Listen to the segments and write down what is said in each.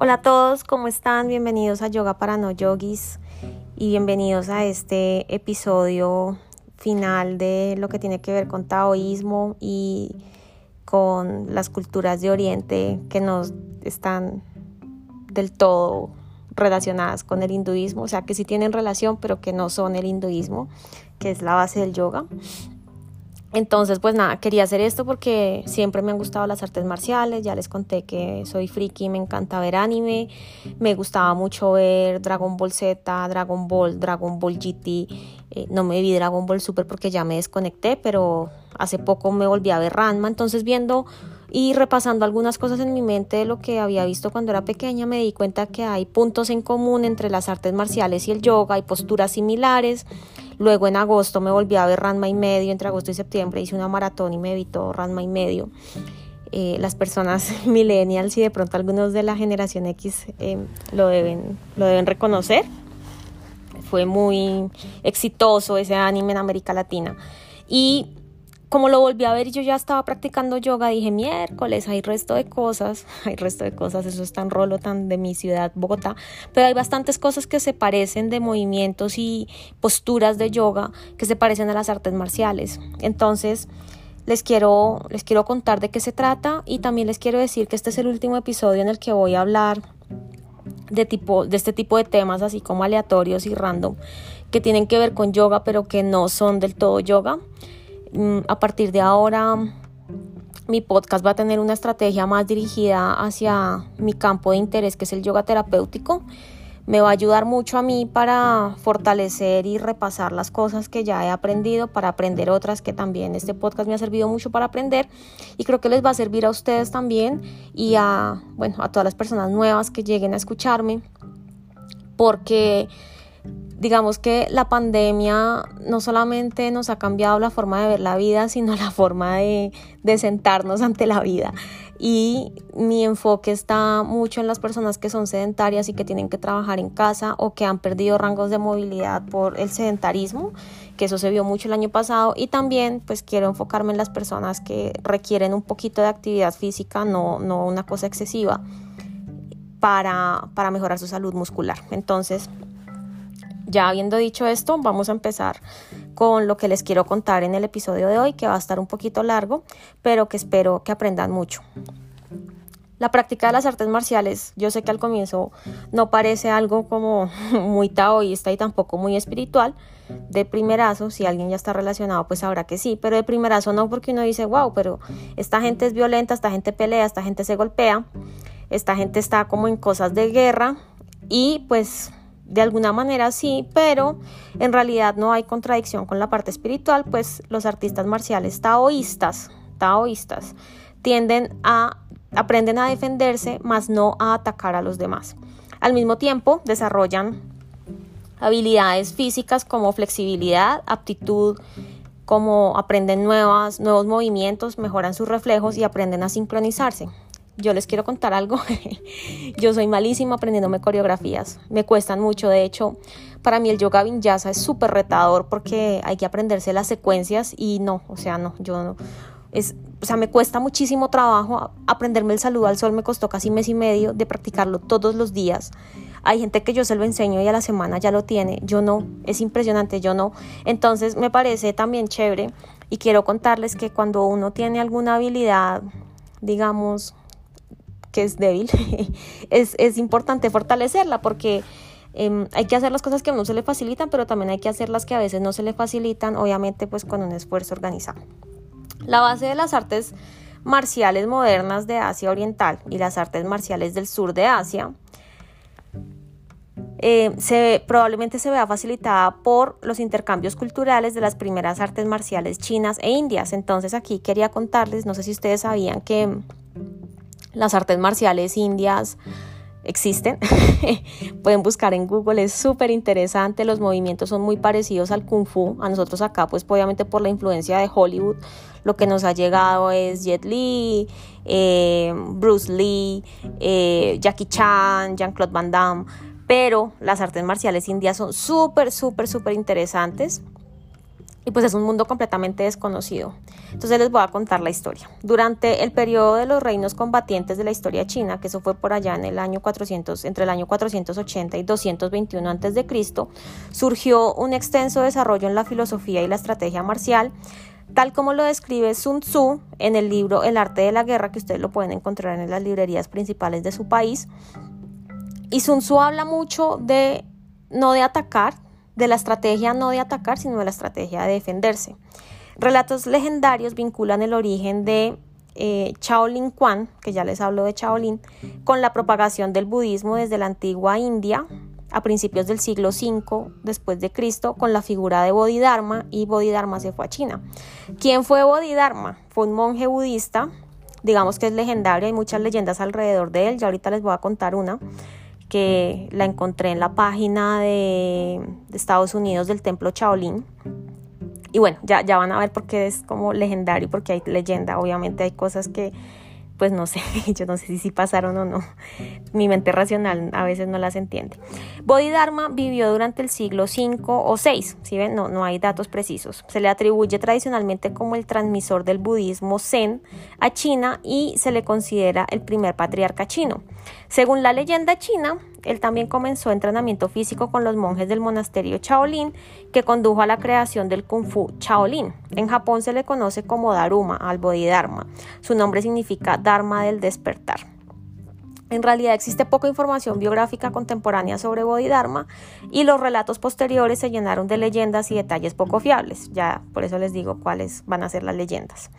Hola a todos, ¿cómo están? Bienvenidos a Yoga para No Yogis y bienvenidos a este episodio final de lo que tiene que ver con taoísmo y con las culturas de Oriente que nos están del todo relacionadas con el hinduismo, o sea que sí tienen relación pero que no son el hinduismo, que es la base del yoga. Entonces, pues nada, quería hacer esto porque siempre me han gustado las artes marciales, ya les conté que soy friki, me encanta ver anime, me gustaba mucho ver Dragon Ball Z, Dragon Ball, Dragon Ball GT, eh, no me vi Dragon Ball Super porque ya me desconecté, pero hace poco me volví a ver Ranma, entonces viendo y repasando algunas cosas en mi mente de lo que había visto cuando era pequeña, me di cuenta que hay puntos en común entre las artes marciales y el yoga, hay posturas similares. Luego en agosto me volví a ver Ranma y medio, entre agosto y septiembre hice una maratón y me evitó Ranma y medio. Eh, las personas millennials y de pronto algunos de la generación X eh, lo, deben, lo deben reconocer. Fue muy exitoso ese anime en América Latina. Y como lo volví a ver y yo ya estaba practicando yoga, dije, miércoles, hay resto de cosas, hay resto de cosas, eso es tan rolo, tan de mi ciudad, Bogotá, pero hay bastantes cosas que se parecen de movimientos y posturas de yoga que se parecen a las artes marciales. Entonces, les quiero, les quiero contar de qué se trata y también les quiero decir que este es el último episodio en el que voy a hablar de, tipo, de este tipo de temas así como aleatorios y random que tienen que ver con yoga pero que no son del todo yoga. Mm, a partir de ahora mi podcast va a tener una estrategia más dirigida hacia mi campo de interés que es el yoga terapéutico. Me va a ayudar mucho a mí para fortalecer y repasar las cosas que ya he aprendido, para aprender otras que también este podcast me ha servido mucho para aprender y creo que les va a servir a ustedes también y a, bueno, a todas las personas nuevas que lleguen a escucharme porque digamos que la pandemia no solamente nos ha cambiado la forma de ver la vida, sino la forma de, sentarnos ante la vida. Y mi enfoque está mucho en las personas que son sedentarias y que tienen que trabajar en casa o que han perdido rangos de movilidad por el sedentarismo, que eso se vio mucho el año pasado. Y también pues quiero enfocarme en las personas que requieren un poquito de actividad física, no, no una cosa excesiva, para, para mejorar su salud muscular. Entonces, ya habiendo dicho esto, vamos a empezar con lo que les quiero contar en el episodio de hoy, que va a estar un poquito largo, pero que espero que aprendan mucho. La práctica de las artes marciales, yo sé que al comienzo no parece algo como muy taoísta y tampoco muy espiritual. De primerazo, si alguien ya está relacionado, pues sabrá que sí, pero de primerazo no, porque uno dice, wow, pero esta gente es violenta, esta gente pelea, esta gente se golpea, esta gente está como en cosas de guerra y pues de alguna manera sí, pero en realidad no hay contradicción con la parte espiritual, pues los artistas marciales taoístas, taoístas tienden a aprenden a defenderse, más no a atacar a los demás. Al mismo tiempo, desarrollan habilidades físicas como flexibilidad, aptitud, como aprenden nuevas, nuevos movimientos, mejoran sus reflejos y aprenden a sincronizarse yo les quiero contar algo. yo soy malísima aprendiéndome coreografías. Me cuestan mucho. De hecho, para mí el yoga vinyasa es súper retador porque hay que aprenderse las secuencias y no, o sea, no, yo no. Es, o sea, me cuesta muchísimo trabajo aprenderme el saludo al sol. Me costó casi mes y medio de practicarlo todos los días. Hay gente que yo se lo enseño y a la semana ya lo tiene. Yo no. Es impresionante, yo no. Entonces me parece también chévere y quiero contarles que cuando uno tiene alguna habilidad, digamos, que es débil, es, es, importante fortalecerla porque em, hay que hacer las cosas que a uno se le facilitan, pero también hay que hacer las que a veces no se le facilitan, obviamente pues con un esfuerzo organizado. La base de las artes marciales modernas de Asia Oriental y las artes marciales del sur de Asia eh, se, probablemente se vea facilitada por los intercambios culturales de las primeras artes marciales chinas e indias. Entonces aquí quería contarles, no sé si ustedes sabían que las artes marciales indias existen. Pueden buscar en Google, es súper interesante. Los movimientos son muy parecidos al kung fu. A nosotros acá, pues obviamente por la influencia de Hollywood, lo que nos ha llegado es Jet Li, eh, Bruce Lee, eh, Jackie Chan, Jean-Claude Van Damme. Pero las artes marciales indias son súper, súper, súper interesantes. Y pues es un mundo completamente desconocido. Entonces les voy a contar la historia. Durante el periodo de los reinos combatientes de la historia china, que eso fue por allá en el año 400, entre el año 480 y 221 a.C., surgió un extenso desarrollo en la filosofía y la estrategia marcial, tal como lo describe Sun Tzu en el libro El arte de la guerra, que ustedes lo pueden encontrar en las librerías principales de su país. Y Sun Tzu habla mucho de no de atacar, de la estrategia no de atacar, sino de la estrategia de defenderse. Relatos legendarios vinculan el origen de eh, Shaolin Quan, que ya les hablo de Shaolin, con la propagación del budismo desde la antigua India a principios del siglo V después de Cristo con la figura de Bodhidharma y Bodhidharma se fue a China. ¿Quién fue Bodhidharma? Fue un monje budista, digamos que es legendario, hay muchas leyendas alrededor de él, ya ahorita les voy a contar una que la encontré en la página de, Estados Unidos del templo Shaolin. Y bueno, ya, ya van a ver por qué es como legendario, porque hay leyenda, obviamente hay cosas que pues no sé, yo no sé si pasaron o no. Mi mente racional a veces no las entiende. Bodhidharma vivió durante el siglo V o VI, si ven? No, no hay datos precisos. Se le atribuye tradicionalmente como el transmisor del budismo Zen a China y se le considera el primer patriarca chino. Según la leyenda china, él también comenzó entrenamiento físico con los monjes del monasterio Shaolin, que condujo a la creación del Kung Fu Shaolin. En Japón se le conoce como Daruma al Bodhidharma. Su nombre significa Dharma del despertar. En realidad existe poca información biográfica contemporánea sobre Bodhidharma y los relatos posteriores se llenaron de leyendas y detalles poco fiables. Ya por eso les digo cuáles van a ser las leyendas.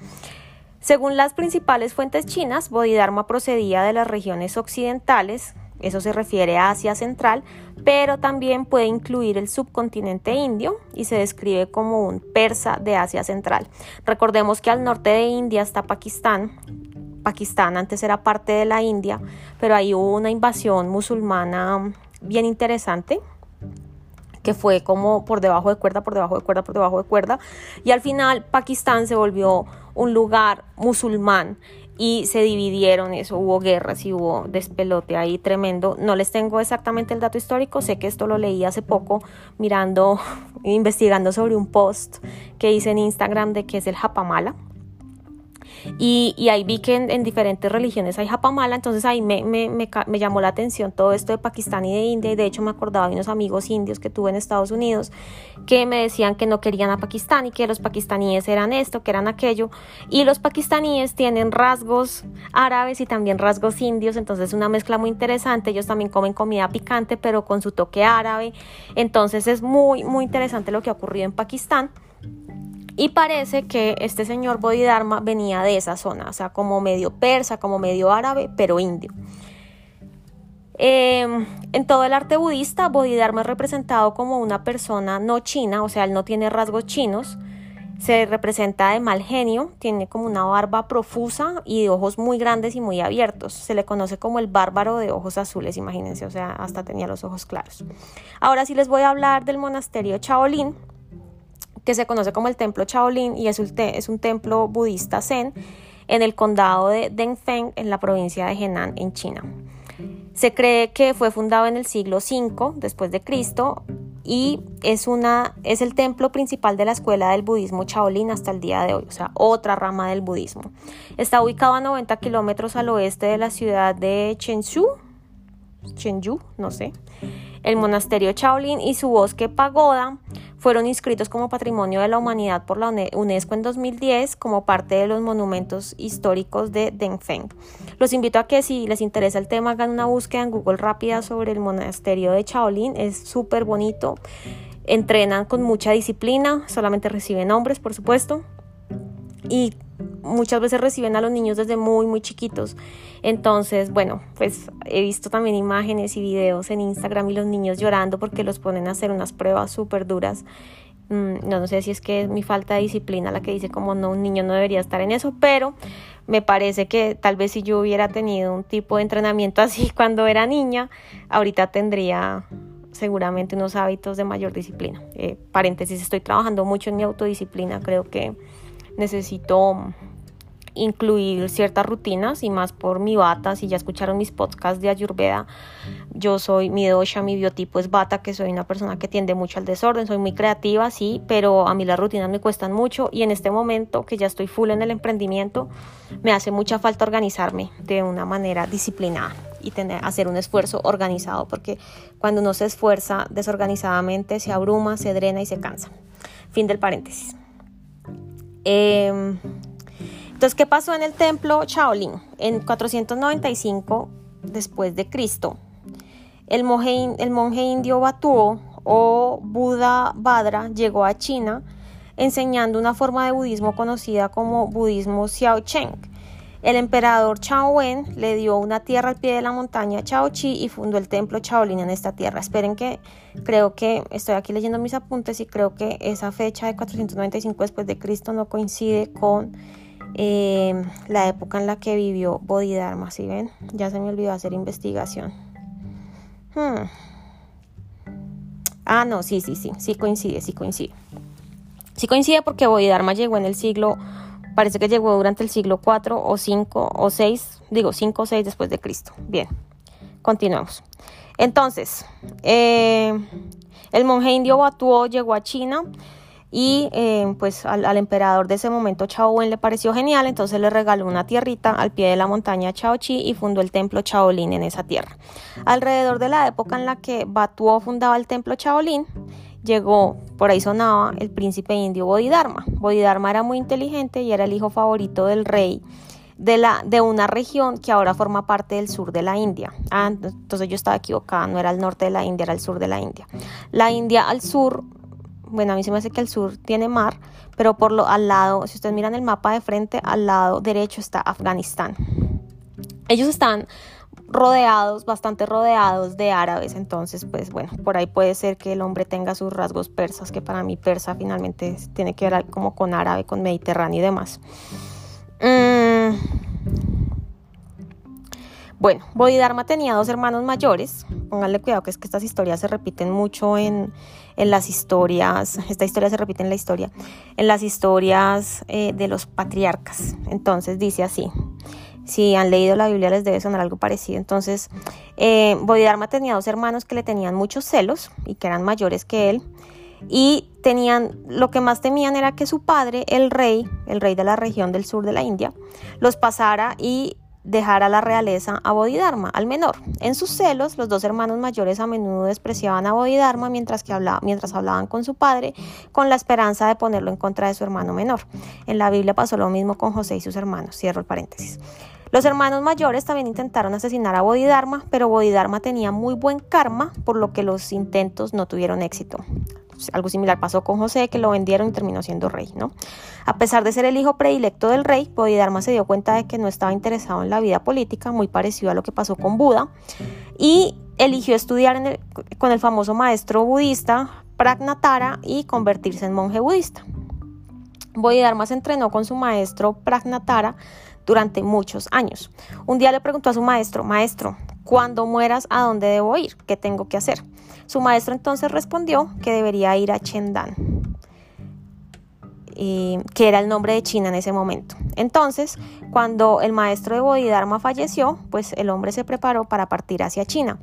Según las principales fuentes chinas, Bodhidharma procedía de las regiones occidentales, eso se refiere a Asia Central, pero también puede incluir el subcontinente indio y se describe como un persa de Asia Central. Recordemos que al norte de India está Pakistán. Pakistán antes era parte de la India, pero ahí hubo una invasión musulmana bien interesante que fue como por debajo de cuerda, por debajo de cuerda, por debajo de cuerda. Y al final Pakistán se volvió un lugar musulmán y se dividieron, eso hubo guerras y hubo despelote ahí tremendo. No les tengo exactamente el dato histórico, sé que esto lo leí hace poco mirando, investigando sobre un post que hice en Instagram de que es el Japamala, y, ahí vi que en, diferentes religiones hay japamala, entonces ahí me, me, me, me, llamó la atención todo esto de Pakistán y de India, y de hecho me acordaba de unos amigos indios que tuve en Estados Unidos que me decían que no querían a Pakistán y que los pakistaníes eran esto, que eran aquello, y los pakistaníes tienen rasgos árabes y también rasgos indios, entonces es una mezcla muy interesante, ellos también comen comida picante pero con su toque árabe, entonces es muy, muy interesante lo que ha ocurrido en Pakistán. Y parece que este señor Bodhidharma venía de esa zona, o sea, como medio persa, como medio árabe, pero indio. Em, en todo el arte budista, Bodhidharma es representado como una persona no china, o sea, él no tiene rasgos chinos, se representa de mal genio, tiene como una barba profusa y de ojos muy grandes y muy abiertos. Se le conoce como el bárbaro de ojos azules, imagínense, o sea, hasta tenía los ojos claros. Ahora sí les voy a hablar del monasterio Shaolin que se conoce como el templo Shaolin y es un, es un templo budista zen en el condado de Dengfeng en la provincia de Henan en China. Se cree que fue fundado en el siglo V después de Cristo y es, una, es el templo principal de la escuela del budismo Shaolin hasta el día de hoy, o sea, otra rama del budismo. Está ubicado a 90 kilómetros al oeste de la ciudad de Chenzhou, Chenzhou, no sé. El monasterio Shaolin y su bosque pagoda fueron inscritos como Patrimonio de la Humanidad por la UNESCO en 2010 como parte de los monumentos históricos de Dengfeng. Los invito a que si les interesa el tema hagan una búsqueda en Google rápida sobre el monasterio de Shaolin, es súper bonito. Entrenan con mucha disciplina, solamente reciben hombres, por supuesto. Y muchas veces reciben a los niños desde muy, muy chiquitos. Entonces, bueno, pues he visto también imágenes y videos en Instagram y los niños llorando porque los ponen a hacer unas pruebas súper duras. Mm, no, sé si es que es mi falta de disciplina la que dice como no, un niño no debería estar en eso, pero me parece que tal vez si yo hubiera tenido un tipo de entrenamiento así cuando era niña, ahorita tendría seguramente unos hábitos de mayor disciplina. Eh, paréntesis, estoy trabajando mucho en mi autodisciplina, creo que necesito incluir ciertas rutinas y más por mi bata. Si ya escucharon mis podcasts de Ayurveda, yo soy mi dosha, mi biotipo es bata, que soy una persona que tiende mucho al desorden, soy muy creativa, sí, pero a mí las rutinas me cuestan mucho y en este momento que ya estoy full en el emprendimiento, me hace mucha falta organizarme de una manera disciplinada y tener, hacer un esfuerzo organizado, porque cuando uno se esfuerza desorganizadamente se abruma, se drena y se cansa. Fin del paréntesis. Eh, entonces, ¿qué pasó en el templo Shaolin? En 495 después de Cristo, el monje, el monje indio Batuo o Buda Badra llegó a China enseñando una forma de budismo conocida como budismo Xiaocheng. El emperador Chao Wen le dio una tierra al pie de la montaña Chi y fundó el templo Shaolin en esta tierra. Esperen que creo que estoy aquí leyendo mis apuntes y creo que esa fecha de 495 después de Cristo no coincide con eh, la época en la que vivió Bodhidharma, ¿sí ven? Ya se me olvidó hacer investigación. Hmm. Ah, no, sí, sí, sí, sí coincide, sí coincide. Sí coincide porque Bodhidharma llegó en el siglo, parece que llegó durante el siglo 4 o 5 o 6, digo 5 o 6 después de Cristo. Bien, continuamos. Entonces, eh, el monje indio Batuo llegó a China y eh, pues al, emperador de ese momento Chao Wen le pareció genial, entonces le regaló una tierrita al pie de la montaña Chao Chi y fundó el templo Chaolin en esa tierra. Alrededor de la época en la que Batuo fundaba el templo Chaolin, llegó, por ahí sonaba, el príncipe indio Bodhidharma. Bodhidharma era muy inteligente y era el hijo favorito del rey de, la, de una región que ahora forma parte del sur de la India. Ah, entonces yo estaba equivocada, no era el norte de la India, era el sur de la India. La India al sur bueno, a mí se me hace que el sur tiene mar, pero por lo al lado, si ustedes miran el mapa de frente, al lado derecho está Afganistán. Ellos están rodeados, bastante rodeados de árabes, entonces pues bueno, por ahí puede ser que el hombre tenga sus rasgos persas, que para mí persa finalmente tiene que ver como con árabe, con mediterráneo y demás. Mm. Bueno, Bodhidharma tenía dos hermanos mayores. Pónganle cuidado que es que estas historias se repiten mucho en, las historias. Esta historia se repite en la historia. En las historias eh, de los patriarcas. Entonces dice así. Si han leído la Biblia les debe sonar algo parecido. Entonces, eh, Bodhidharma tenía dos hermanos que le tenían muchos celos y que eran mayores que él. Y tenían, lo que más temían era que su padre, el rey, el rey de la región del sur de la India, los pasara y dejar a la realeza a Bodhidharma, al menor. En sus celos, los dos hermanos mayores a menudo despreciaban a Bodhidharma mientras, que hablaba, mientras hablaban con su padre, con la esperanza de ponerlo en contra de su hermano menor. En la Biblia pasó lo mismo con José y sus hermanos. Cierro el paréntesis. Los hermanos mayores también intentaron asesinar a Bodhidharma, pero Bodhidharma tenía muy buen karma, por lo que los intentos no tuvieron éxito. Algo similar pasó con José, que lo vendieron y terminó siendo rey, ¿no? A pesar de ser el hijo predilecto del rey, Bodhidharma se dio cuenta de que no estaba interesado en la vida política, muy parecido a lo que pasó con Buda, y eligió estudiar con el famoso maestro budista Pragnatara y convertirse en monje budista. Bodhidharma se entrenó con su maestro Pragnatara durante muchos años. Un día le preguntó a su maestro, maestro, cuando mueras, ¿a dónde debo ir? ¿Qué tengo que hacer? Su maestro entonces respondió que debería ir a Chendan, que era el nombre de China en ese momento. Entonces, cuando el maestro de Bodhidharma falleció, pues el hombre se preparó para partir hacia China.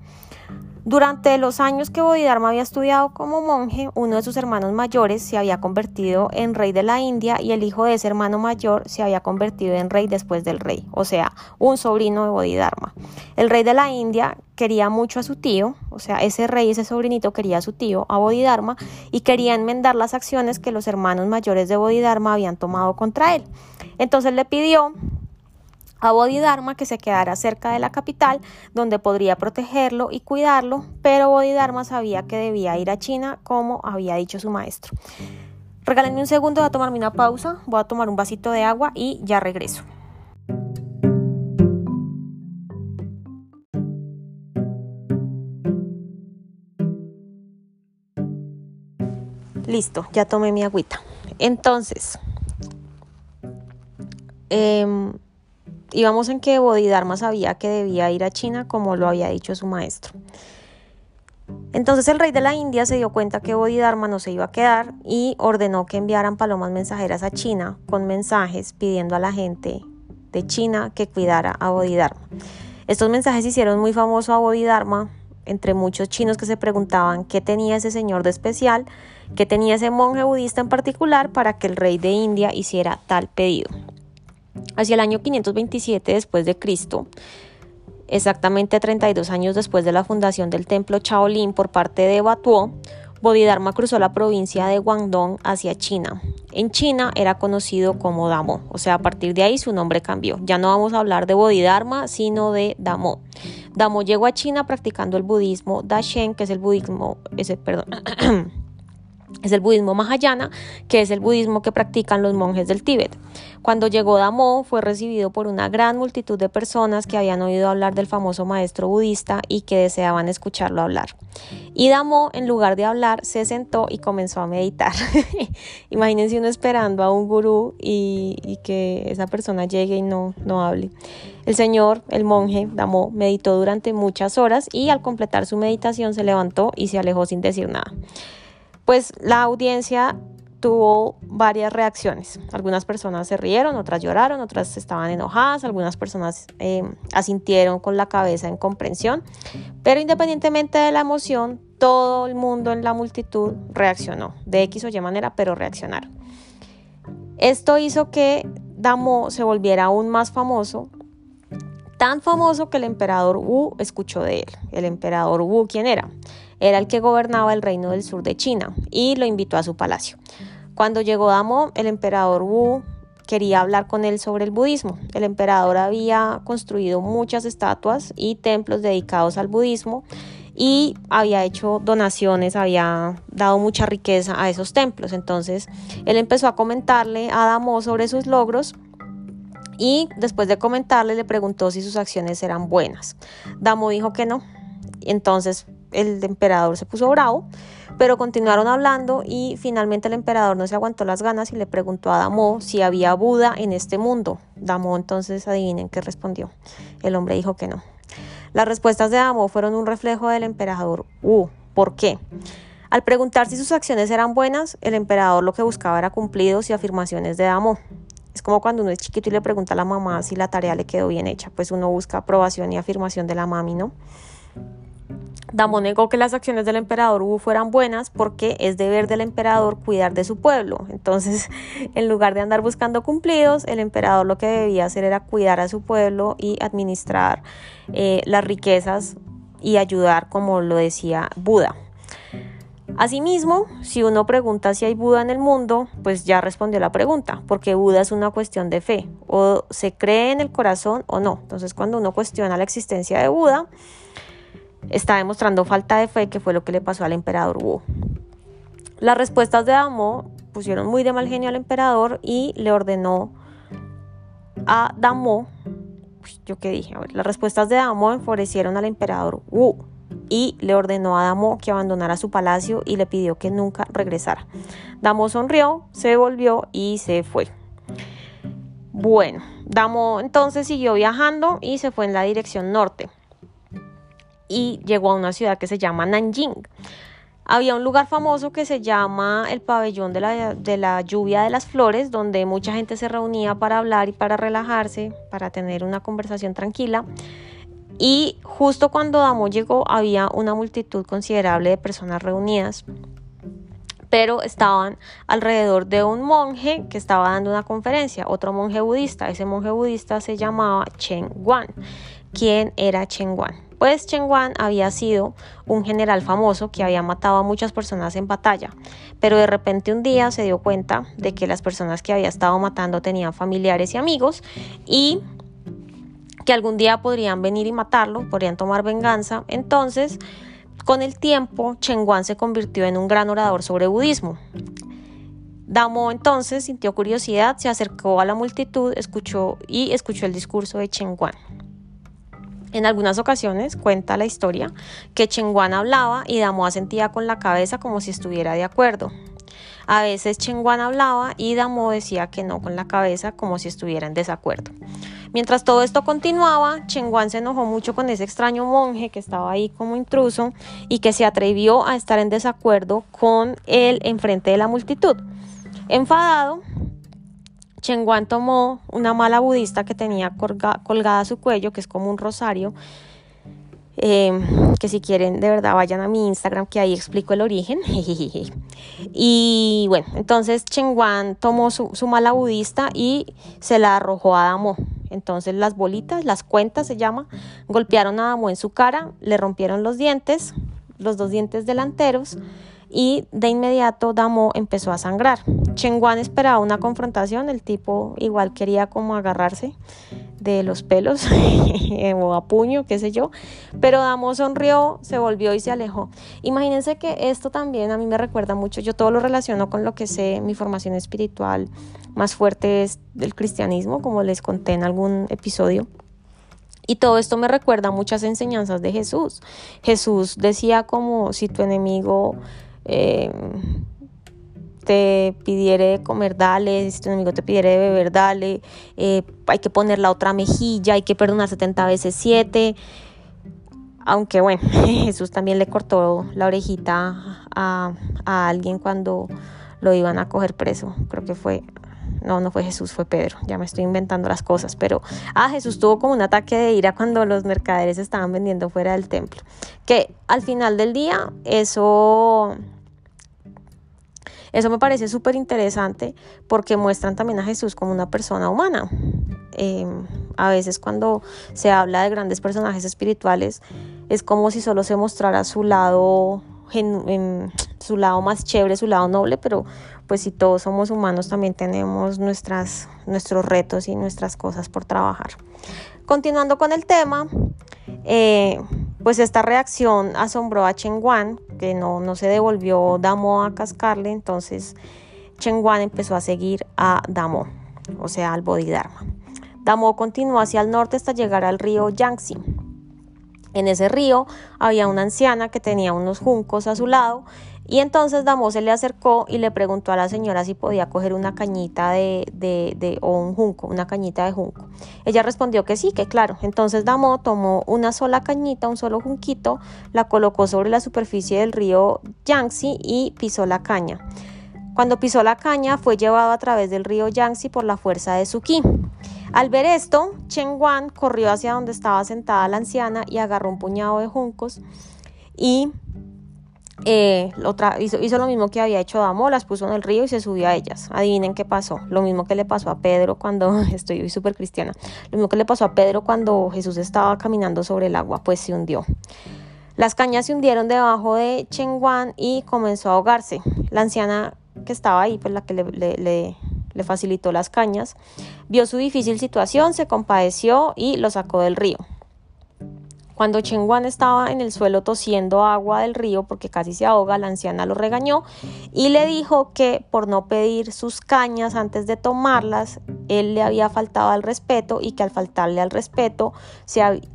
Durante los años que Bodhidharma había estudiado como monje, uno de sus hermanos mayores se había convertido en rey de la India y el hijo de ese hermano mayor se había convertido en rey después del rey, o sea, un sobrino de Bodhidharma. El rey de la India quería mucho a su tío, o sea, ese rey, ese sobrinito quería a su tío, a Bodhidharma, y quería enmendar las acciones que los hermanos mayores de Bodhidharma habían tomado contra él. Entonces le pidió a Bodhidharma que se quedara cerca de la capital donde podría protegerlo y cuidarlo, pero Bodhidharma sabía que debía ir a China como había dicho su maestro. Regálenme un segundo, voy a tomarme una pausa, voy a tomar un vasito de agua y ya regreso. Listo, ya tomé mi agüita. Entonces, eh, íbamos en que Bodhidharma sabía que debía ir a China como lo había dicho su maestro. Entonces el rey de la India se dio cuenta que Bodhidharma no se iba a quedar y ordenó que enviaran palomas mensajeras a China con mensajes pidiendo a la gente de China que cuidara a Bodhidharma. Estos mensajes hicieron muy famoso a Bodhidharma entre muchos chinos que se preguntaban qué tenía ese señor de especial, qué tenía ese monje budista en particular para que el rey de India hiciera tal pedido. Hacia el año 527 después de Cristo, exactamente 32 años después de la fundación del templo Shaolin por parte de Batuo, Bodhidharma cruzó la provincia de Guangdong hacia China. En China era conocido como Damo, o sea, a partir de ahí su nombre cambió. Ya no vamos a hablar de Bodhidharma, sino de Damo. Damo llegó a China practicando el budismo Dashen, que es el budismo, ese, perdón, es el budismo Mahayana, que es el budismo que practican los monjes del Tíbet. Cuando llegó Damo, fue recibido por una gran multitud de personas que habían oído hablar del famoso maestro budista y que deseaban escucharlo hablar. Y Damo, en lugar de hablar, se sentó y comenzó a meditar. Imagínense uno esperando a un gurú y, que esa persona llegue y no, no hable. El señor, el monje, Damo, meditó durante muchas horas y al completar su meditación se levantó y se alejó sin decir nada pues la audiencia tuvo varias reacciones. Algunas personas se rieron, otras lloraron, otras estaban enojadas, algunas personas eh, asintieron con la cabeza en comprensión, pero independientemente de la emoción, todo el mundo en la multitud reaccionó, de X o Y manera, pero reaccionaron. Esto hizo que Damo se volviera aún más famoso, tan famoso que el emperador Wu escuchó de él. El emperador Wu, ¿quién era? Era el que gobernaba el reino del sur de China y lo invitó a su palacio. Cuando llegó Damo, el emperador Wu quería hablar con él sobre el budismo. El emperador había construido muchas estatuas y templos dedicados al budismo y había hecho donaciones, había dado mucha riqueza a esos templos. Entonces él empezó a comentarle a Damo sobre sus logros y después de comentarle le preguntó si sus acciones eran buenas. Damo dijo que no. Entonces el emperador se puso bravo, pero continuaron hablando y finalmente el emperador no se aguantó las ganas y le preguntó a Damo si había Buda en este mundo. Damo entonces adivinen qué respondió. El hombre dijo que no. Las respuestas de Damo fueron un reflejo del emperador Wu. ¿Por qué? Al preguntar si sus acciones eran buenas, el emperador lo que buscaba era cumplidos y afirmaciones de Damo. Es como cuando uno es chiquito y le pregunta a la mamá si la tarea le quedó bien hecha, pues uno busca aprobación y afirmación de la mami, ¿no? Damo negó que las acciones del emperador Wu fueran buenas porque es deber del emperador cuidar de su pueblo. Entonces, en lugar de andar buscando cumplidos, el emperador lo que debía hacer era cuidar a su pueblo y administrar eh, las riquezas y ayudar, como lo decía Buda. Asimismo, si uno pregunta si hay Buda en el mundo, pues ya respondió la pregunta, porque Buda es una cuestión de fe, o se cree en el corazón o no. Entonces, cuando uno cuestiona la existencia de Buda, está demostrando falta de fe, que fue lo que le pasó al emperador Wu. Las respuestas de Damo pusieron muy de mal genio al emperador y le ordenó a Damo, yo qué dije, a ver, las respuestas de Damo enfurecieron al emperador Wu y le ordenó a Damo que abandonara su palacio y le pidió que nunca regresara. Damo sonrió, se volvió y se fue. Bueno, Damo entonces siguió viajando y se fue en la dirección norte y llegó a una ciudad que se llama Nanjing. Había un lugar famoso que se llama el pabellón de la, de la, lluvia de las flores, donde mucha gente se reunía para hablar y para relajarse, para tener una conversación tranquila. Y justo cuando Damo llegó había una multitud considerable de personas reunidas, pero estaban alrededor de un monje que estaba dando una conferencia, otro monje budista. Ese monje budista se llamaba Chen Guan. ¿Quién era Chen Guan? pues Chen Guan había sido un general famoso que había matado a muchas personas en batalla, pero de repente un día se dio cuenta de que las personas que había estado matando tenían familiares y amigos y que algún día podrían venir y matarlo, podrían tomar venganza. Entonces, con el tiempo, Chen Guan se convirtió en un gran orador sobre budismo. Damo entonces sintió curiosidad, se acercó a la multitud, escuchó y escuchó el discurso de Chen Guan. En algunas ocasiones cuenta la historia que Chengguan hablaba y Damo asentía con la cabeza como si estuviera de acuerdo. A veces Chengguan hablaba y Damo decía que no con la cabeza como si estuviera en desacuerdo. Mientras todo esto continuaba, Chengguan se enojó mucho con ese extraño monje que estaba ahí como intruso y que se atrevió a estar en desacuerdo con él enfrente de la multitud. Enfadado, Chengguan tomó una mala budista que tenía colgada a su cuello, que es como un rosario, Em, que si quieren de verdad vayan a mi Instagram que ahí explico el origen. y bueno, entonces Chengguan tomó su, mala budista y se la arrojó a Damo. Entonces las bolitas, las cuentas se llama, golpearon a Damo en su cara, le rompieron los dientes, los dos dientes delanteros y de inmediato Damo empezó a sangrar. Chengguan esperaba una confrontación, el tipo igual quería como agarrarse de los pelos o a puño, qué sé yo, pero Damo sonrió, se volvió y se alejó. Imagínense que esto también a mí me recuerda mucho, yo todo lo relaciono con lo que sé, mi formación espiritual más fuerte es del cristianismo, como les conté en algún episodio. Y todo esto me recuerda muchas enseñanzas de Jesús. Jesús decía como si tu enemigo eh, te pidiere comer, dale, si tu enemigo te pidiere beber, dale, eh, hay que poner la otra mejilla, hay que perdonar 70 veces 7. Aunque bueno, Jesús también le cortó la orejita a, a alguien cuando lo iban a coger preso. Creo que fue no, no fue Jesús, fue Pedro. Ya me estoy inventando las cosas, pero ah, Jesús tuvo como un ataque de ira cuando los mercaderes estaban vendiendo fuera del templo. Que al final del día eso eso me parece súper interesante porque muestran también a Jesús como una persona humana. Em, a veces cuando se habla de grandes personajes espirituales es como si solo se mostrara su lado, su lado más chévere, su lado noble, pero pues si todos somos humanos también tenemos nuestras, nuestros retos y nuestras cosas por trabajar. Continuando con el tema, eh, pues esta reacción asombró a Chengguan, que no, no se devolvió Damo a cascarle, entonces Chengguan empezó a seguir a Damo, o sea, al Bodhidharma. Damo continuó hacia el norte hasta llegar al río Yangtze. En ese río había una anciana que tenía unos juncos a su lado y entonces Damo se le acercó y le preguntó a la señora si podía coger una cañita de, de, o un junco, una cañita de junco. Ella respondió que sí, que claro. Entonces Damo tomó una sola cañita, un solo junquito, la colocó sobre la superficie del río Yangtze y pisó la caña. Cuando pisó la caña fue llevado a través del río Yangtze por la fuerza de su ki. Al ver esto, Chen Wan corrió hacia donde estaba sentada la anciana y agarró un puñado de juncos y eh, hizo, lo mismo que había hecho Damo, las puso en el río y se subió a ellas. Adivinen qué pasó. Lo mismo que le pasó a Pedro cuando estoy súper cristiana. Lo mismo que le pasó a Pedro cuando Jesús estaba caminando sobre el agua, pues se hundió. Las cañas se hundieron debajo de Chengguan y comenzó a ahogarse. La anciana que estaba ahí, pues la que le facilitó las cañas, vio su difícil situación, se compadeció y lo sacó del río. Cuando Chengguan estaba en el suelo tosiendo agua del río porque casi se ahoga, la anciana lo regañó y le dijo que por no pedir sus cañas antes de tomarlas, él le había faltado al respeto y que al faltarle al respeto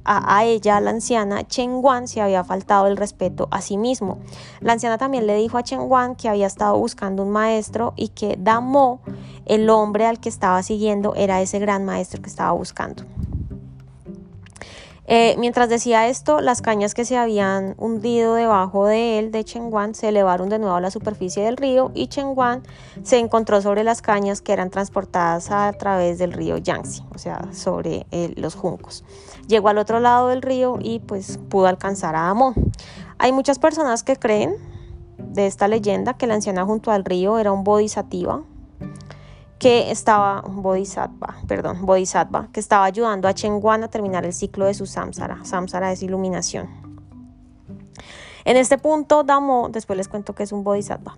a, ella, a la anciana, Chengguan se había faltado el respeto a sí mismo. La anciana también le dijo a Chengguan que había estado buscando un maestro y que Damo, el hombre al que estaba siguiendo, era ese gran maestro que estaba buscando. Eh, mientras decía esto, las cañas que se habían hundido debajo de él, de Chengguan, se elevaron de nuevo a la superficie del río y Chengguan se encontró sobre las cañas que eran transportadas a través del río Yangtze, o sea, sobre eh, los juncos. Llegó al otro lado del río y pues pudo alcanzar a Amon. Hay muchas personas que creen de esta leyenda que la anciana junto al río era un bodhisattva, que estaba, Bodhisattva, perdón, Bodhisattva, que estaba ayudando a Chengguan a terminar el ciclo de su samsara. Samsara es iluminación. En este punto, Damo, después les cuento que es un Bodhisattva.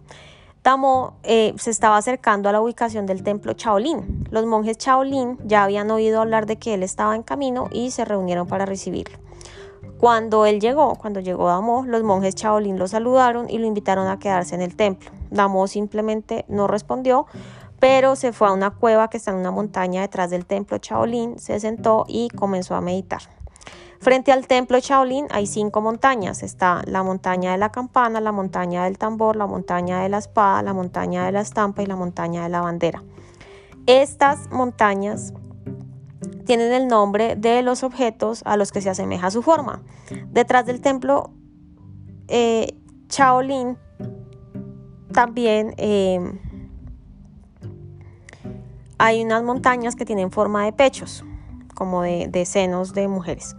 Damo eh, se estaba acercando a la ubicación del templo Shaolin. Los monjes Shaolin ya habían oído hablar de que él estaba en camino y se reunieron para recibirlo. Cuando él llegó, cuando llegó Damo, los monjes Shaolin lo saludaron y lo invitaron a quedarse en el templo. Damo simplemente no respondió, pero se fue a una cueva que está en una montaña detrás del templo Shaolin, se sentó y comenzó a meditar. Frente al templo Shaolin hay cinco montañas. Está la montaña de la campana, la montaña del tambor, la montaña de la espada, la montaña de la estampa y la montaña de la bandera. Estas montañas tienen el nombre de los objetos a los que se asemeja su forma. Detrás del templo eh, también eh, hay unas montañas que tienen forma de pechos, como de, senos de mujeres.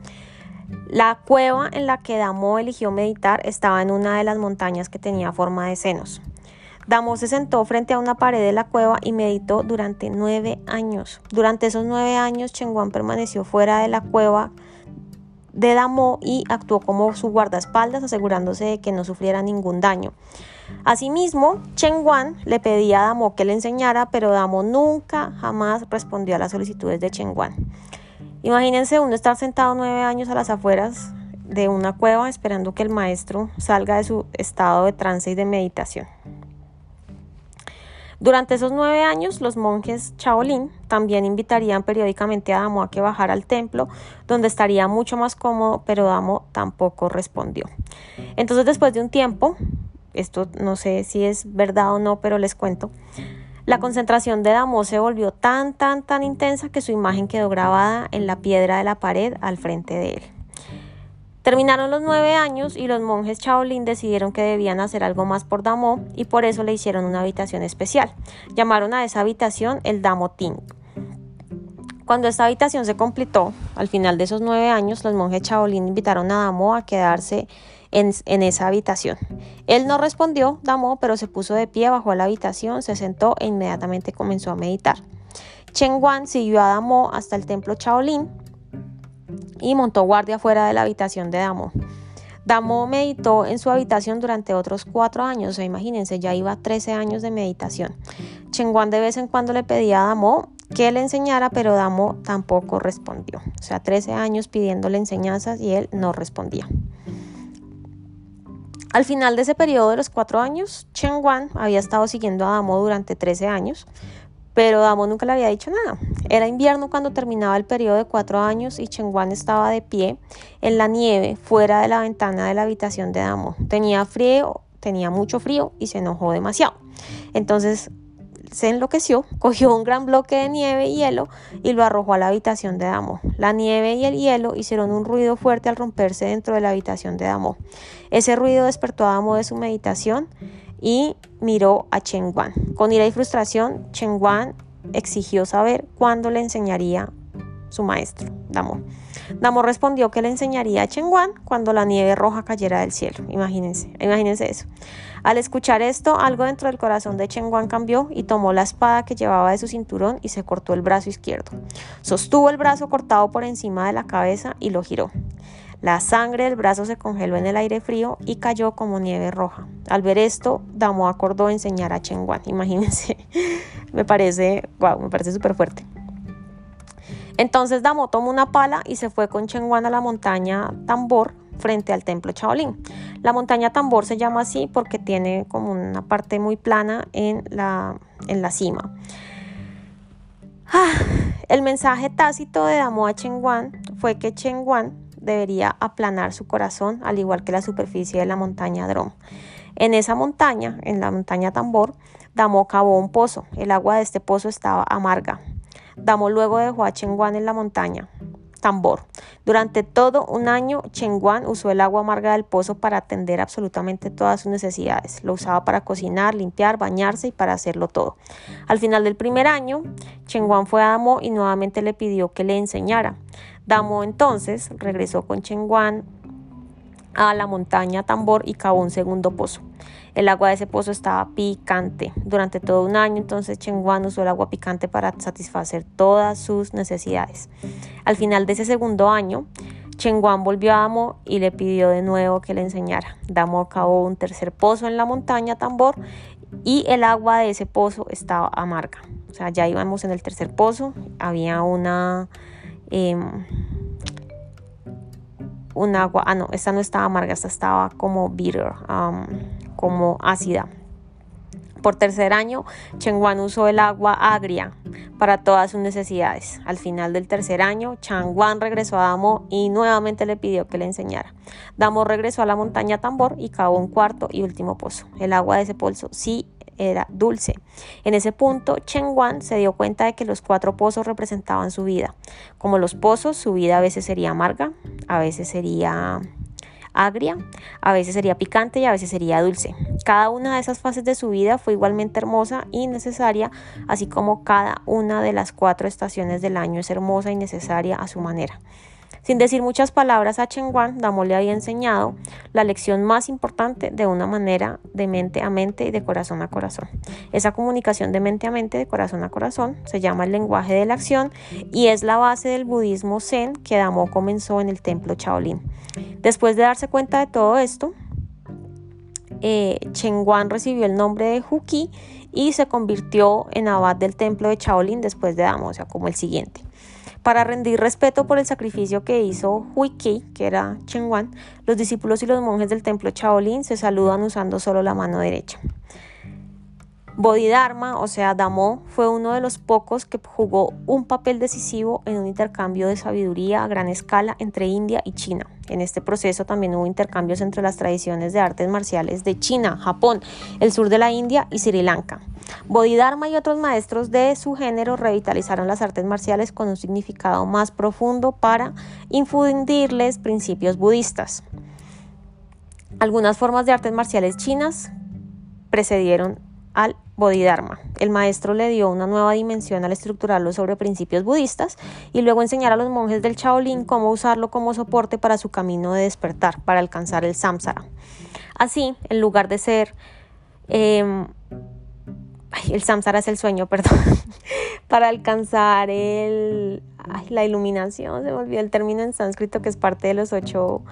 La cueva en la que Damo eligió meditar estaba en una de las montañas que tenía forma de senos. Damo se sentó frente a una pared de la cueva y meditó durante nueve años. Durante esos nueve años, Chengguan permaneció fuera de la cueva de Damo y actuó como su guardaespaldas, asegurándose de que no sufriera ningún daño. Asimismo, Chengguan le pedía a Damo que le enseñara, pero Damo nunca jamás respondió a las solicitudes de Chengguan. Imagínense uno estar sentado nueve años a las afueras de una cueva esperando que el maestro salga de su estado de trance y de meditación. Durante esos nueve años, los monjes Shaolin también invitarían periódicamente a Damo a que bajara al templo, donde estaría mucho más cómodo, pero Damo tampoco respondió. Entonces, después de un tiempo, esto no sé si es verdad o no, pero les cuento, la concentración de Damo se volvió tan, tan, tan intensa que su imagen quedó grabada en la piedra de la pared al frente de él. Terminaron los nueve años y los monjes Shaolin decidieron que debían hacer algo más por Damo y por eso le hicieron una habitación especial. Llamaron a esa habitación el Damo Ting. Cuando esta habitación se completó, al final de esos nueve años, los monjes Shaolin invitaron a Damo a quedarse en, esa habitación. Él no respondió, Damo, pero se puso de pie, bajó a la habitación, se sentó e inmediatamente comenzó a meditar. Chen Guan siguió a Damo hasta el templo Shaolin, y montó guardia fuera de la habitación de Damo. Damo meditó en su habitación durante otros cuatro años, o sea, imagínense, ya iba 13 años de meditación. Chengguan de vez en cuando le pedía a Damo que le enseñara, pero Damo tampoco respondió. O sea, 13 años pidiéndole enseñanzas y él no respondía. Al final de ese periodo de los cuatro años, Chengguan había estado siguiendo a Damo durante 13 años, pero Damo nunca le había dicho nada. Era invierno cuando terminaba el periodo de cuatro años y Chengguan estaba de pie en la nieve fuera de la ventana de la habitación de Damo. Tenía frío, tenía mucho frío y se enojó demasiado. Entonces se enloqueció, cogió un gran bloque de nieve y hielo y lo arrojó a la habitación de Damo. La nieve y el hielo hicieron un ruido fuerte al romperse dentro de la habitación de Damo. Ese ruido despertó a Damo de su meditación y miró a Chengguan. Con ira y frustración, Chengguan exigió saber cuándo le enseñaría su maestro, Damo. Damo respondió que le enseñaría a Chengguan cuando la nieve roja cayera del cielo. Imagínense, imagínense eso. Al escuchar esto, algo dentro del corazón de Chengguan cambió y tomó la espada que llevaba de su cinturón y se cortó el brazo izquierdo. Sostuvo el brazo cortado por encima de la cabeza y lo giró. La sangre del brazo se congeló en el aire frío y cayó como nieve roja. Al ver esto, Damo acordó enseñar a Chengguan. Imagínense, me parece, wow, me parece súper fuerte. Entonces Damo tomó una pala y se fue con Chengguan a la montaña Tambor frente al templo Shaolin. La montaña Tambor se llama así porque tiene como una parte muy plana en la, en la cima. Ah, el mensaje tácito de Damo a Chengguan fue que Chengguan debería aplanar su corazón, al igual que la superficie de la montaña Drom. En esa montaña, en la montaña Tambor, Damo cavó un pozo. El agua de este pozo estaba amarga. Damo luego dejó a Chengguan en la montaña Tambor. Durante todo un año, Chengguan usó el agua amarga del pozo para atender absolutamente todas sus necesidades. Lo usaba para cocinar, limpiar, bañarse y para hacerlo todo. Al final del primer año, Chengguan fue a Damo y nuevamente le pidió que le enseñara. Damo entonces regresó con Chengguan a la montaña Tambor y cavó un segundo pozo. El agua de ese pozo estaba picante. Durante todo un año, entonces Chengguan usó el agua picante para satisfacer todas sus necesidades. Al final de ese segundo año, Chengguan volvió a Damo y le pidió de nuevo que le enseñara. Damo cavó un tercer pozo en la montaña Tambor y el agua de ese pozo estaba amarga. O sea, ya íbamos en el tercer pozo, había una Em, un agua, ah no, esta no estaba amarga, esta estaba como bitter, como ácida. Por tercer año, Chengguan usó el agua agria para todas sus necesidades. Al final del tercer año, Chengguan regresó a Damo y nuevamente le pidió que le enseñara. Damo regresó a la montaña Tambor y cavó un cuarto y último pozo. El agua de ese pozo sí era dulce. En ese punto, Chen Wan se dio cuenta de que los cuatro pozos representaban su vida. Como los pozos, su vida a veces sería amarga, a veces sería agria, a veces sería picante y a veces sería dulce. Cada una de esas fases de su vida fue igualmente hermosa y necesaria, así como cada una de las cuatro estaciones del año es hermosa y necesaria a su manera. Sin decir muchas palabras a Chen Guan, Damo le había enseñado la lección más importante de una manera de mente a mente y de corazón a corazón. Esa comunicación de mente a mente, de corazón a corazón, se llama el lenguaje de la acción y es la base del budismo Zen que Damo comenzó en el templo Shaolin. Después de darse cuenta de todo esto, eh, Chen Guan recibió el nombre de Huki y se convirtió en abad del templo de Shaolin después de Damo, o sea, como el siguiente. Para rendir respeto por el sacrificio que hizo Huiki, que era Chen Wan, los discípulos y los monjes del templo Shaolin se saludan usando solo la mano derecha. Bodhidharma, o sea, Damo, fue uno de los pocos que jugó un papel decisivo en un intercambio de sabiduría a gran escala entre India y China. En este proceso también hubo intercambios entre las tradiciones de artes marciales de China, Japón, el sur de la India y Sri Lanka. Bodhidharma y otros maestros de su género revitalizaron las artes marciales con un significado más profundo para infundirles principios budistas. Algunas formas de artes marciales chinas precedieron al Bodhidharma. El maestro le dio una nueva dimensión al estructurarlo sobre principios budistas y luego enseñar a los monjes del Shaolin cómo usarlo como soporte para su camino de despertar, para alcanzar el samsara. Así, en lugar de ser... Em, el samsara es el sueño, perdón. para alcanzar el, la iluminación, se me olvidó el término en sánscrito que es parte de los ocho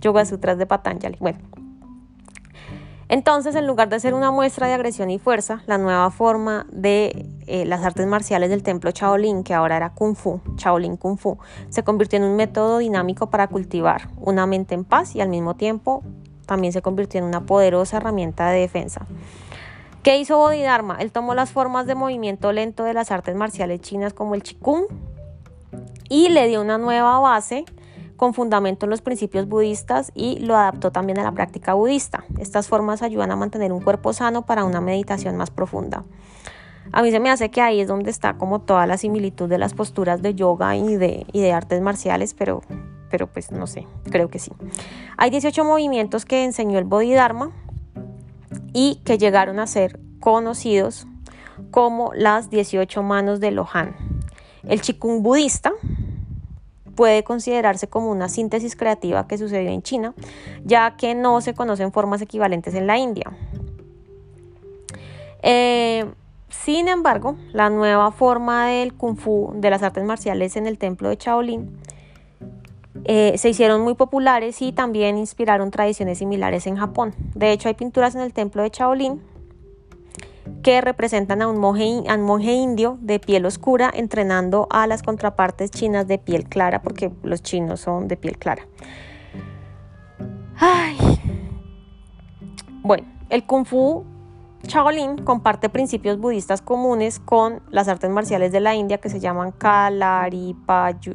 Yoga Sutras de Patanjali. Bueno, entonces, en lugar de ser una muestra de agresión y fuerza, la nueva forma de eh, las artes marciales del templo Shaolin, que ahora era Kung Fu, Shaolin Kung Fu, se convirtió en un método dinámico para cultivar una mente en paz y al mismo tiempo también se convirtió en una poderosa herramienta de defensa. ¿Qué hizo Bodhidharma? Él tomó las formas de movimiento lento de las artes marciales chinas como el Qigong y le dio una nueva base con fundamento en los principios budistas y lo adaptó también a la práctica budista. Estas formas ayudan a mantener un cuerpo sano para una meditación más profunda. A mí se me hace que ahí es donde está como toda la similitud de las posturas de yoga y de, y de artes marciales, pero, pero pues no sé, creo que sí. Hay 18 movimientos que enseñó el Bodhidharma y que llegaron a ser conocidos como las 18 manos de Lohan. El Qigong budista puede considerarse como una síntesis creativa que sucedió en China, ya que no se conocen formas equivalentes en la India. Eh, sin embargo, la nueva forma del kung fu, de las artes marciales en el templo de Shaolin, eh, se hicieron muy populares y también inspiraron tradiciones similares en Japón. De hecho, hay pinturas en el templo de Shaolin que representan a un, monje, indio de piel oscura entrenando a las contrapartes chinas de piel clara, porque los chinos son de piel clara. Bueno, el kung fu Shaolin comparte principios budistas comunes con las artes marciales de la India que se llaman Kalaripayatu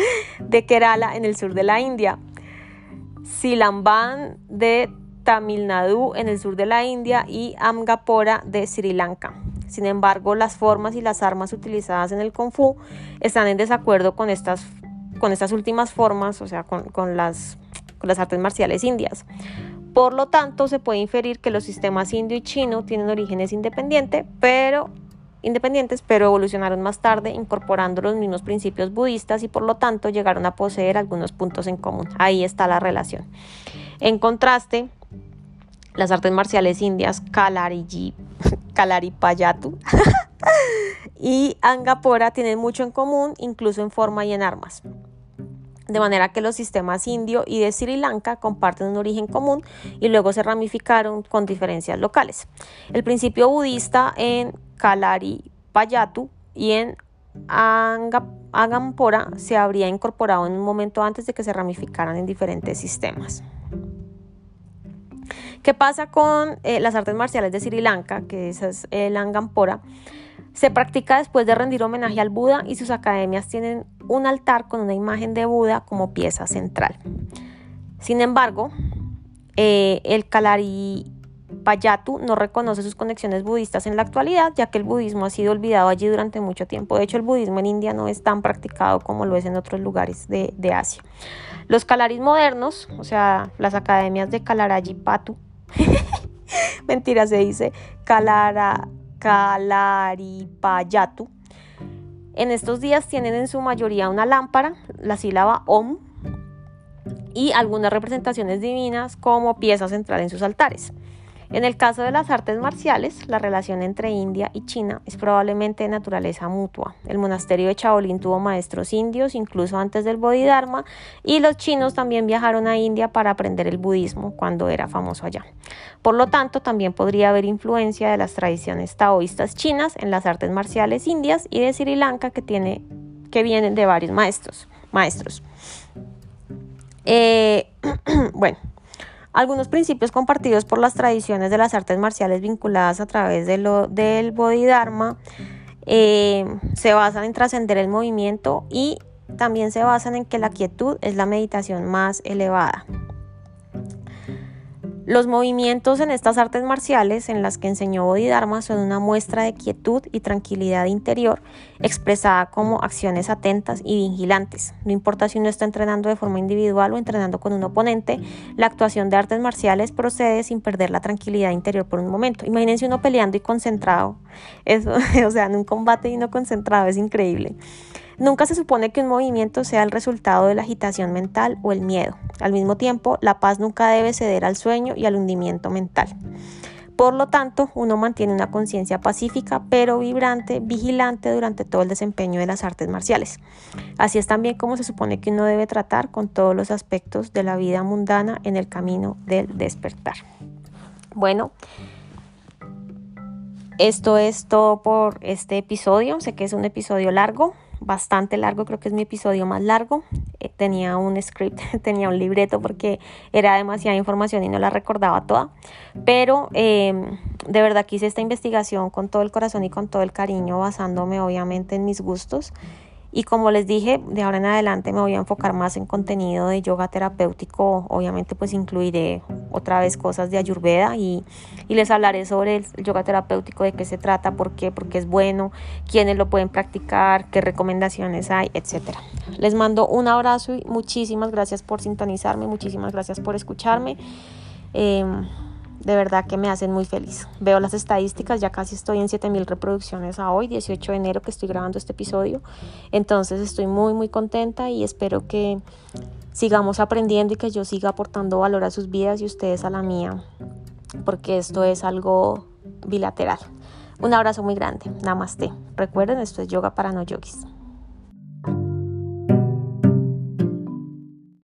de Kerala en el sur de la India, Silamban de Tamil Nadu en el sur de la India y Amgapora de Sri Lanka. Sin embargo, las formas y las armas utilizadas en el Kung Fu están en desacuerdo con estas, con estas últimas formas, o sea, con, las, con las artes marciales indias. Por lo tanto, se puede inferir que los sistemas indio y chino tienen orígenes independientes, pero independientes, pero evolucionaron más tarde incorporando los mismos principios budistas y por lo tanto llegaron a poseer algunos puntos en común. Ahí está la relación. En contraste, las artes marciales indias Kalaripayattu y Angapora tienen mucho en común, incluso en forma y en armas. De manera que los sistemas indio y de Sri Lanka comparten un origen común y luego se ramificaron con diferencias locales. El principio budista en Kalaripayattu y en Agampora se habría incorporado en un momento antes de que se ramificaran en diferentes sistemas. ¿Qué pasa con eh, las artes marciales de Sri Lanka, que es el Angampora? Se practica después de rendir homenaje al Buda y sus academias tienen un altar con una imagen de Buda como pieza central. Sin embargo, eh, el Kalari Payatu no reconoce sus conexiones budistas en la actualidad, ya que el budismo ha sido olvidado allí durante mucho tiempo. De hecho, el budismo en India no es tan practicado como lo es en otros lugares de, Asia. Los Kalaris modernos, o sea, las academias de Kalarajipatu, mentira, se dice Kalara, Kalaripayatu, en estos días tienen en su mayoría una lámpara, la sílaba Om, y algunas representaciones divinas como pieza central en sus altares. En el caso de las artes marciales, la relación entre India y China es probablemente de naturaleza mutua. El monasterio de Shaolin tuvo maestros indios incluso antes del Bodhidharma y los chinos también viajaron a India para aprender el budismo cuando era famoso allá. Por lo tanto, también podría haber influencia de las tradiciones taoístas chinas en las artes marciales indias y de Sri Lanka que, tiene, que vienen de varios maestros. maestros. Eh, bueno, algunos principios compartidos por las tradiciones de las artes marciales vinculadas a través de lo, del Bodhidharma eh, se basan en trascender el movimiento y también se basan en que la quietud es la meditación más elevada. Los movimientos en estas artes marciales en las que enseñó Bodhidharma son una muestra de quietud y tranquilidad interior expresada como acciones atentas y vigilantes. No importa si uno está entrenando de forma individual o entrenando con un oponente, la actuación de artes marciales procede sin perder la tranquilidad interior por un momento. Imagínense uno peleando y concentrado. Eso, o sea, en un combate y no concentrado es increíble. Nunca se supone que un movimiento sea el resultado de la agitación mental o el miedo. Al mismo tiempo, la paz nunca debe ceder al sueño y al hundimiento mental. Por lo tanto, uno mantiene una conciencia pacífica, pero vibrante, vigilante durante todo el desempeño de las artes marciales. Así es también como se supone que uno debe tratar con todos los aspectos de la vida mundana en el camino del despertar. Bueno, esto es todo por este episodio. Sé que es un episodio largo, bastante largo, creo que es mi episodio más largo. Eh, tenía un script, tenía un libreto porque era demasiada información y no la recordaba toda. Pero em, de verdad quise esta investigación con todo el corazón y con todo el cariño, basándome obviamente en mis gustos y como les dije, de ahora en adelante me voy a enfocar más en contenido de yoga terapéutico. Obviamente pues incluiré otra vez cosas de ayurveda y, les hablaré sobre el yoga terapéutico, de qué se trata, por qué, por qué es bueno, quiénes lo pueden practicar, qué recomendaciones hay, etc. Les mando un abrazo y muchísimas gracias por sintonizarme, muchísimas gracias por escucharme. Em, de verdad que me hacen muy feliz. Veo las estadísticas, ya casi estoy en 7000 reproducciones a hoy, 18 de enero que estoy grabando este episodio. Entonces estoy muy muy contenta y espero que sigamos aprendiendo y que yo siga aportando valor a sus vidas y ustedes a la mía, porque esto es algo bilateral. Un abrazo muy grande. Namaste. Recuerden, esto es yoga para no yogis.